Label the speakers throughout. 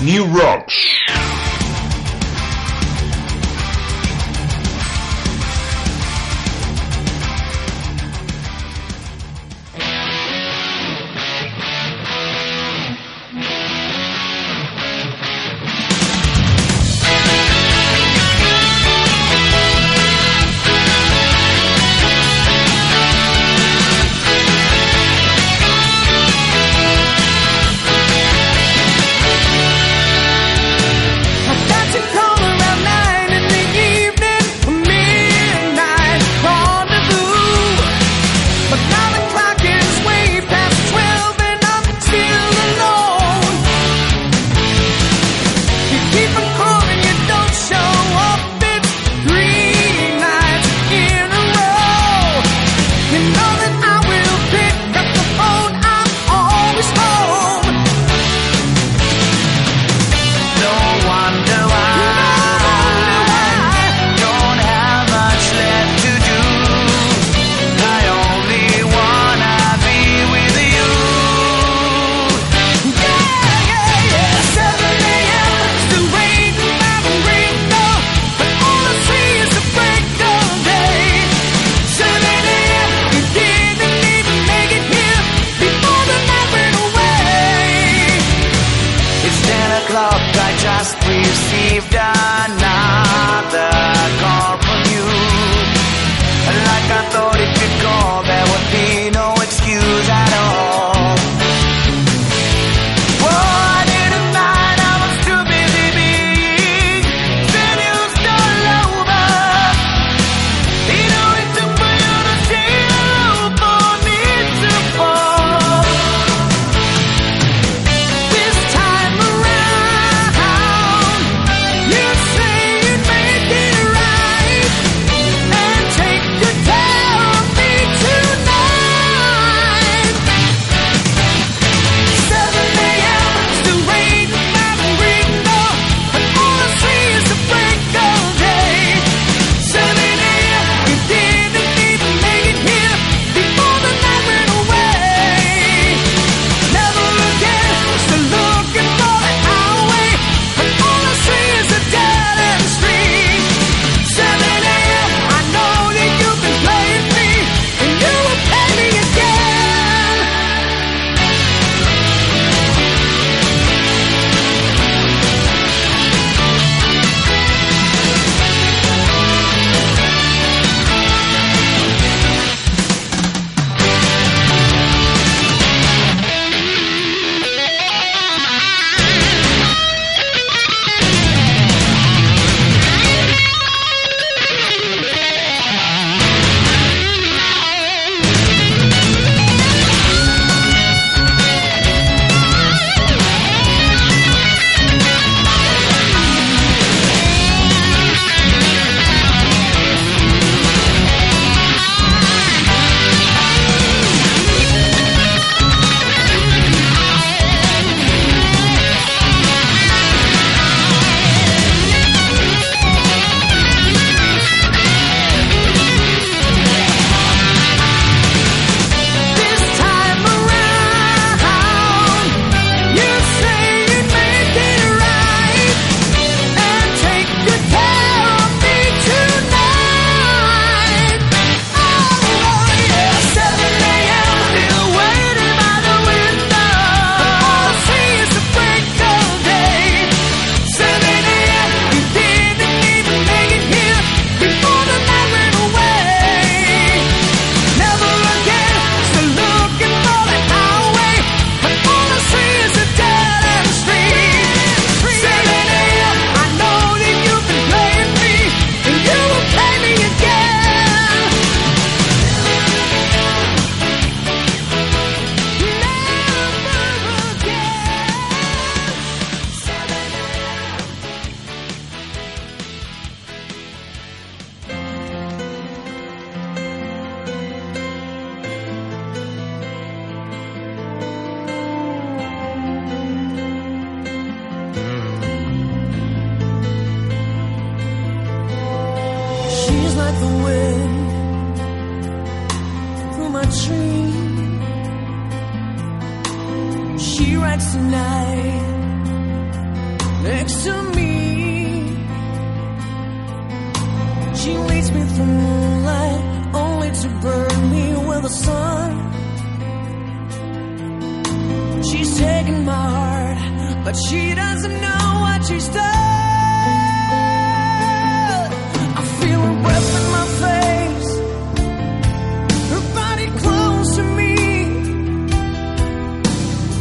Speaker 1: New Rocks.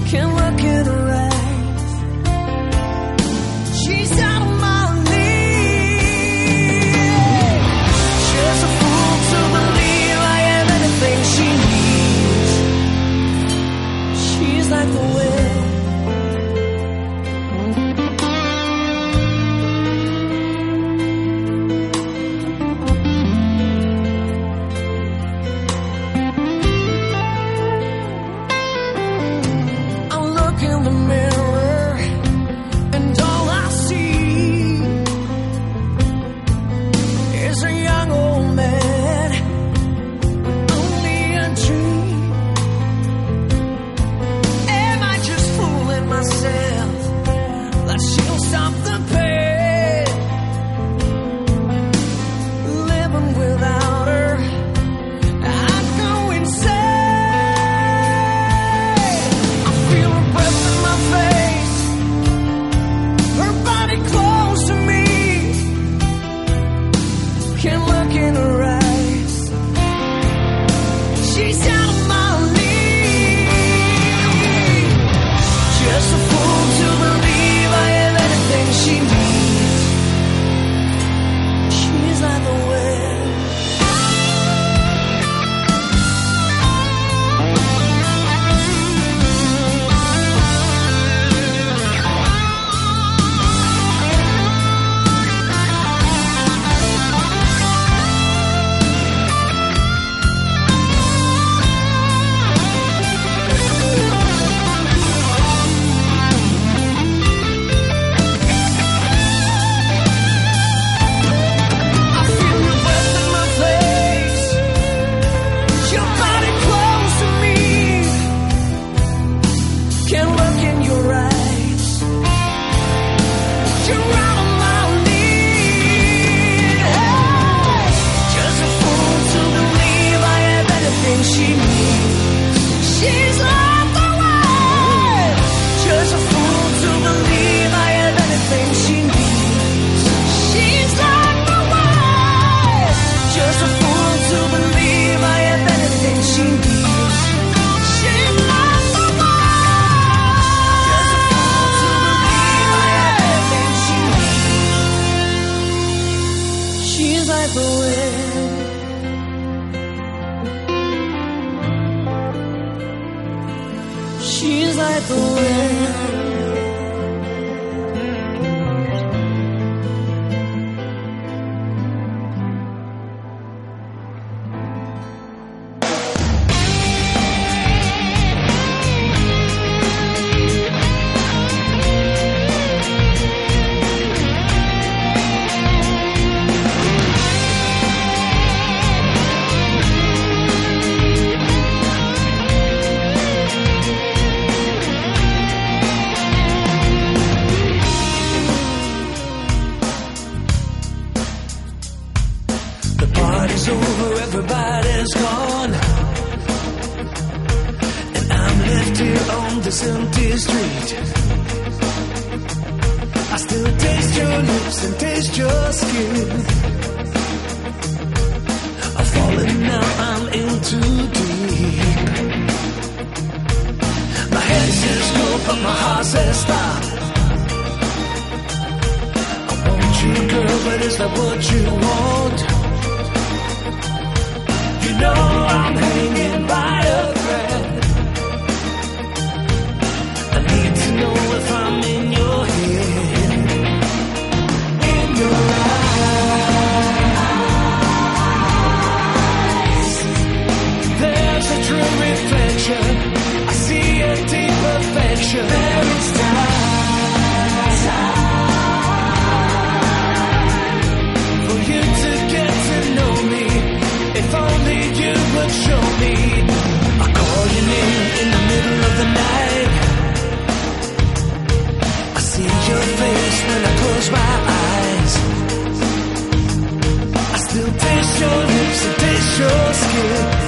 Speaker 1: can work it past is that? I want you, girl, but is that what you want? You know I'm hanging by a thread. I need to know if I'm in your head, in your eyes. There's a true reflection. I see a deep affection. I close my eyes. I still taste your lips and taste your
Speaker 2: skin.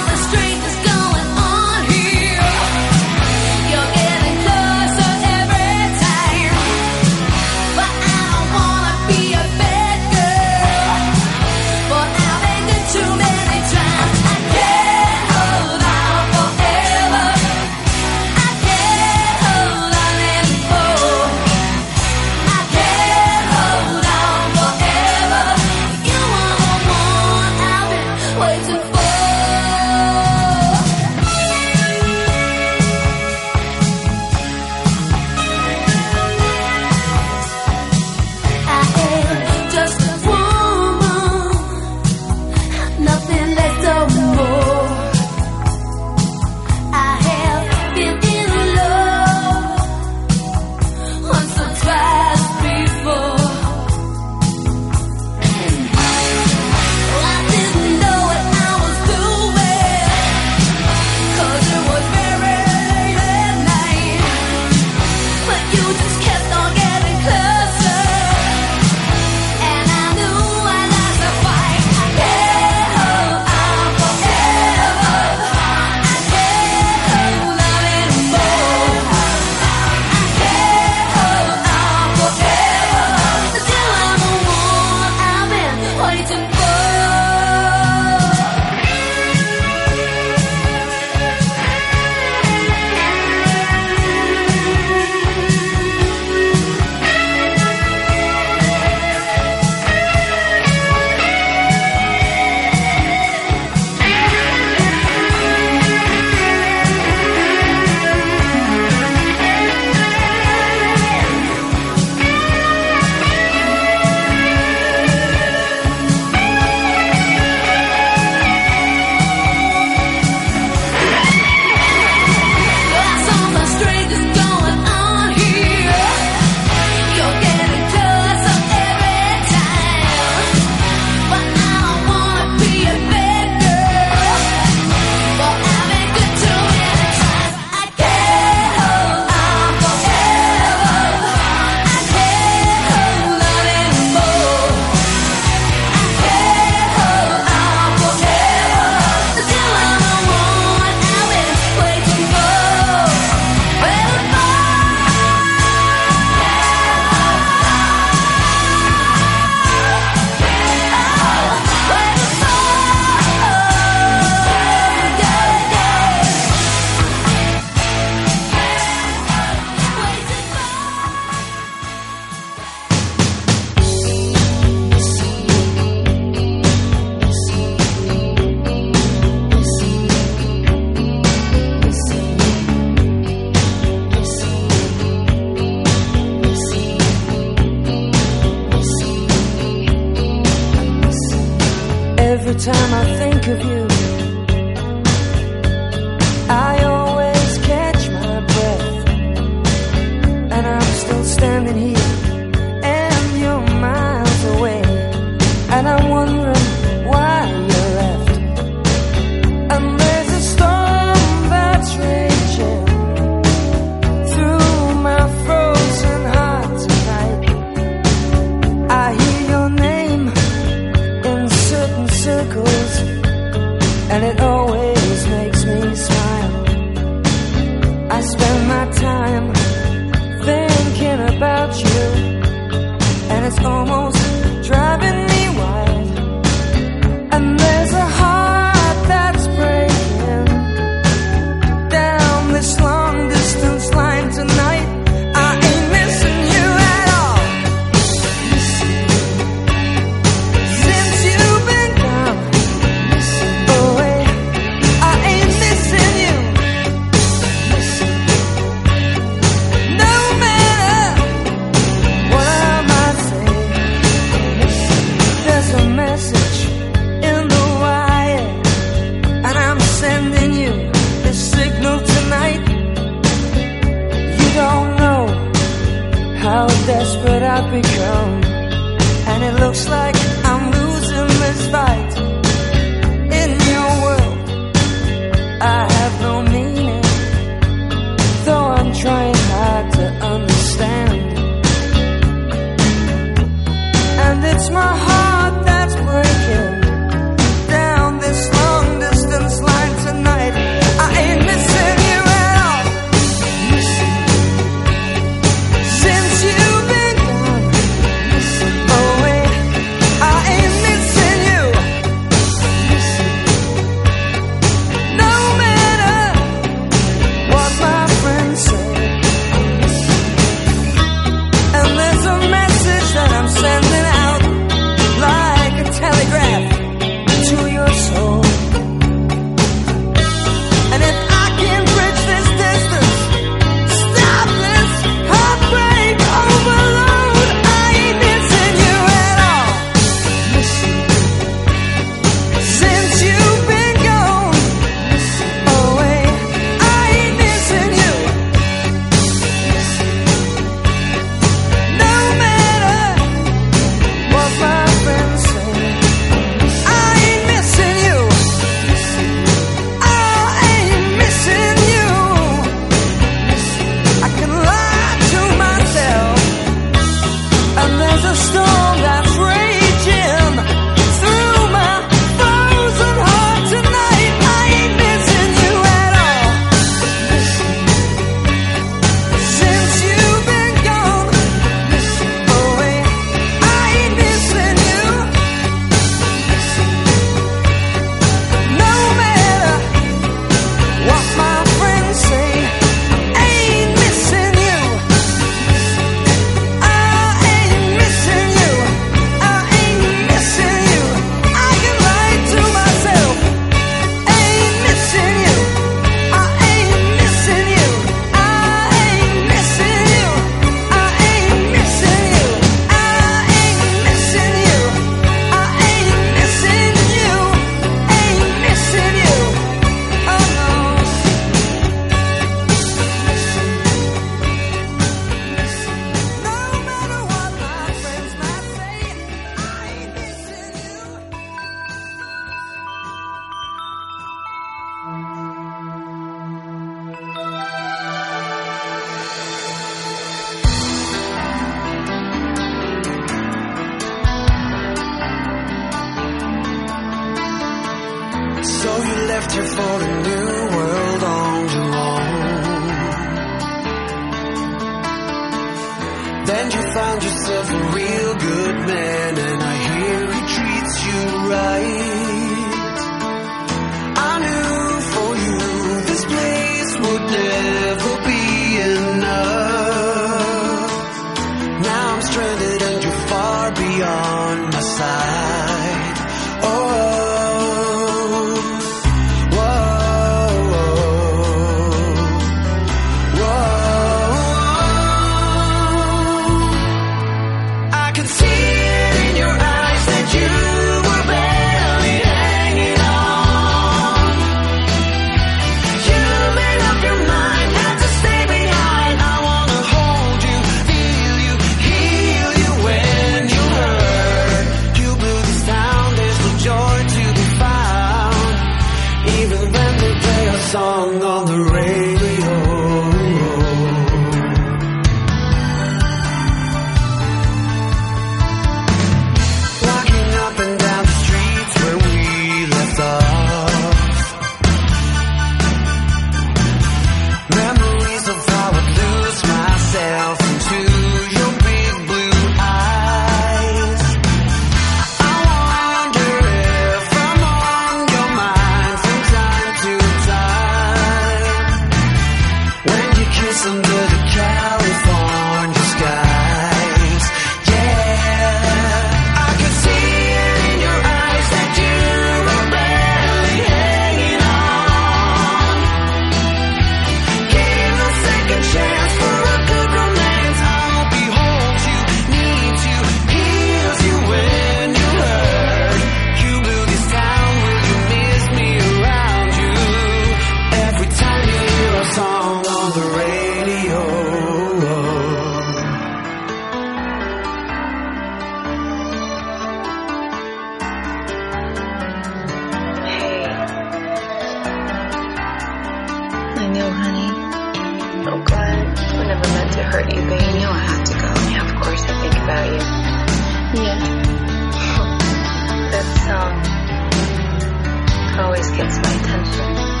Speaker 2: Always gets my attention.